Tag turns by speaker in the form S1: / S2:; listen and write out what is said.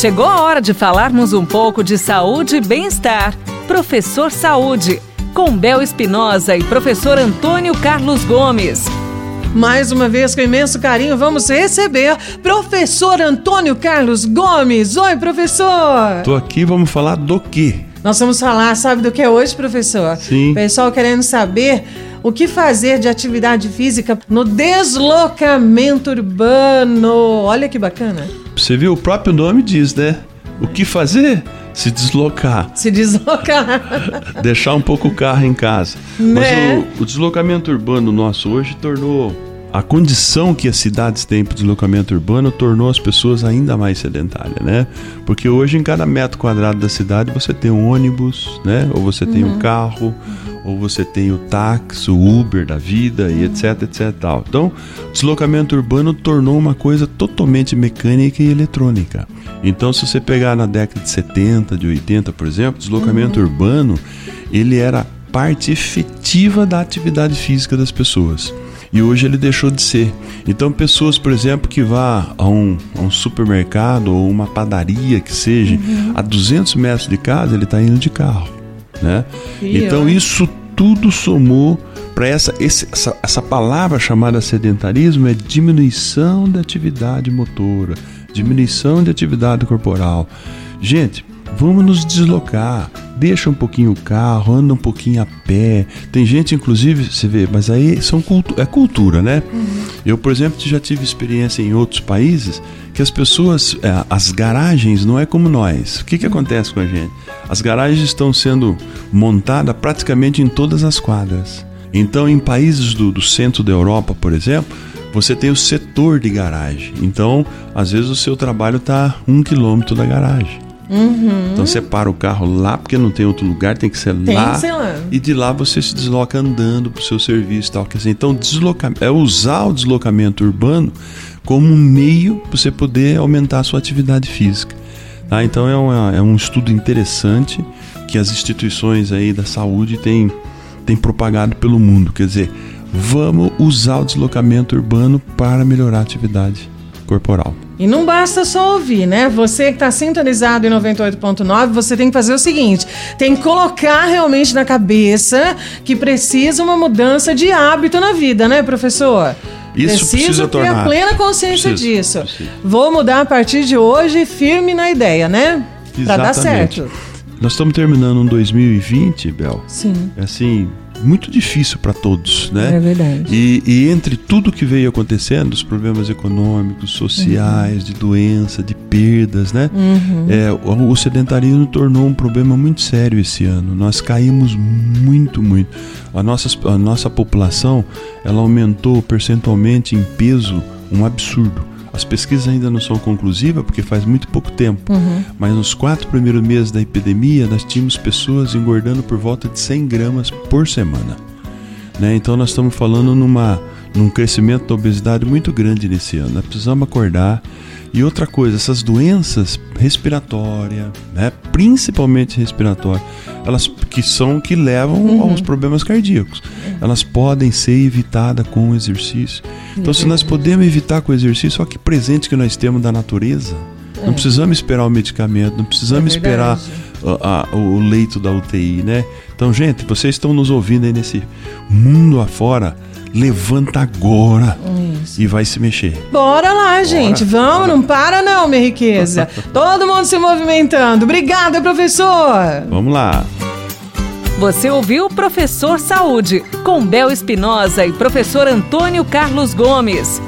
S1: Chegou a hora de falarmos um pouco de saúde e bem-estar. Professor Saúde, com Bel Espinosa e professor Antônio Carlos Gomes.
S2: Mais uma vez, com imenso carinho, vamos receber professor Antônio Carlos Gomes. Oi, professor!
S3: Tô aqui, vamos falar do quê?
S2: Nós vamos falar, sabe do que é hoje, professor?
S3: Sim.
S2: Pessoal querendo saber o que fazer de atividade física no deslocamento urbano. Olha que bacana.
S3: Você viu, o próprio nome diz, né? O que fazer? Se deslocar.
S2: Se deslocar.
S3: Deixar um pouco o carro em casa.
S2: Né?
S3: Mas o, o deslocamento urbano nosso hoje tornou a condição que as cidades têm para o deslocamento urbano tornou as pessoas ainda mais sedentárias, né? Porque hoje em cada metro quadrado da cidade você tem um ônibus, né? Ou você tem um carro, ou você tem o táxi, o Uber da vida e etc, etc tal. Então, deslocamento urbano tornou uma coisa totalmente mecânica e eletrônica. Então, se você pegar na década de 70, de 80, por exemplo, o deslocamento urbano, ele era parte efetiva da atividade física das pessoas. E hoje ele deixou de ser. Então, pessoas, por exemplo, que vá a um, a um supermercado ou uma padaria que seja a 200 metros de casa, ele está indo de carro, né? Então,
S2: ó.
S3: isso tudo somou para essa, essa, essa palavra chamada sedentarismo é diminuição da atividade motora, diminuição de atividade corporal. Gente, vamos nos deslocar. Deixa um pouquinho o carro, anda um pouquinho a pé. Tem gente, inclusive, você vê, mas aí são cultu é cultura, né? Eu, por exemplo, já tive experiência em outros países que as pessoas, é, as garagens não é como nós. O que, que acontece com a gente? As garagens estão sendo montadas praticamente em todas as quadras. Então, em países do, do centro da Europa, por exemplo, você tem o setor de garagem. Então, às vezes o seu trabalho está um quilômetro da garagem. Então você para o carro lá, porque não tem outro lugar, tem que ser
S2: Tem
S3: lá.
S2: que ser lá.
S3: E de lá você se desloca andando para o seu serviço e tal. Quer dizer, então desloca, é usar o deslocamento urbano como um meio para você poder aumentar a sua atividade física. Tá? Então é, uma- é um estudo interessante que as instituições aí da saúde têm, têm propagado pelo mundo. Quer dizer, vamos usar o deslocamento urbano para melhorar a atividade corporal.
S2: E não basta só ouvir, né? Você que está sintonizado em 98.9, você tem que fazer o seguinte: tem que colocar realmente na cabeça que precisa uma mudança de hábito na vida, né, professor?
S3: Isso
S2: Preciso
S3: precisa
S2: ter a
S3: tornar.
S2: plena consciência
S3: Precisa,
S2: disso.
S3: precisa.
S2: Vou mudar a partir de hoje, firme na ideia, né? Pra dar certo.
S3: Nós estamos terminando um 2020, Bel.
S2: Sim.
S3: É assim, muito difícil para todos, né?
S2: É verdade.
S3: E, e entre tudo que veio acontecendo, os problemas econômicos, sociais, de doença, de perdas, né?
S2: Uhum.
S3: É, o, o sedentarismo tornou um problema muito sério esse ano. Nós caímos muito, muito. A nossa, a nossa população, ela aumentou percentualmente em peso um absurdo. As pesquisas ainda não são conclusivas porque faz muito pouco tempo. Mas nos quatro primeiros meses da epidemia, nós tínhamos pessoas engordando por volta de 100 gramas por semana. Né? Então nós estamos falando numa, num crescimento da obesidade muito grande nesse ano. Nós precisamos acordar. E outra coisa, essas doenças respiratórias, né? principalmente respiratórias, elas que são que levam aos problemas cardíacos. Elas podem ser evitadas com o exercício. Então, se nós podemos evitar com o exercício, olha que presente que nós temos da natureza. Não precisamos esperar o medicamento, não precisamos
S2: É
S3: esperar a- a- o leito da UTI, né? Então, gente, vocês estão nos ouvindo aí nesse mundo afora, levanta agora e vai se mexer.
S2: Bora lá, gente. Vamos, não para não, minha riqueza. Todo mundo se movimentando. Obrigada, professor.
S3: Vamos lá.
S1: Você ouviu Professor Saúde, com Bel Espinosa e professor Antônio Carlos Gomes.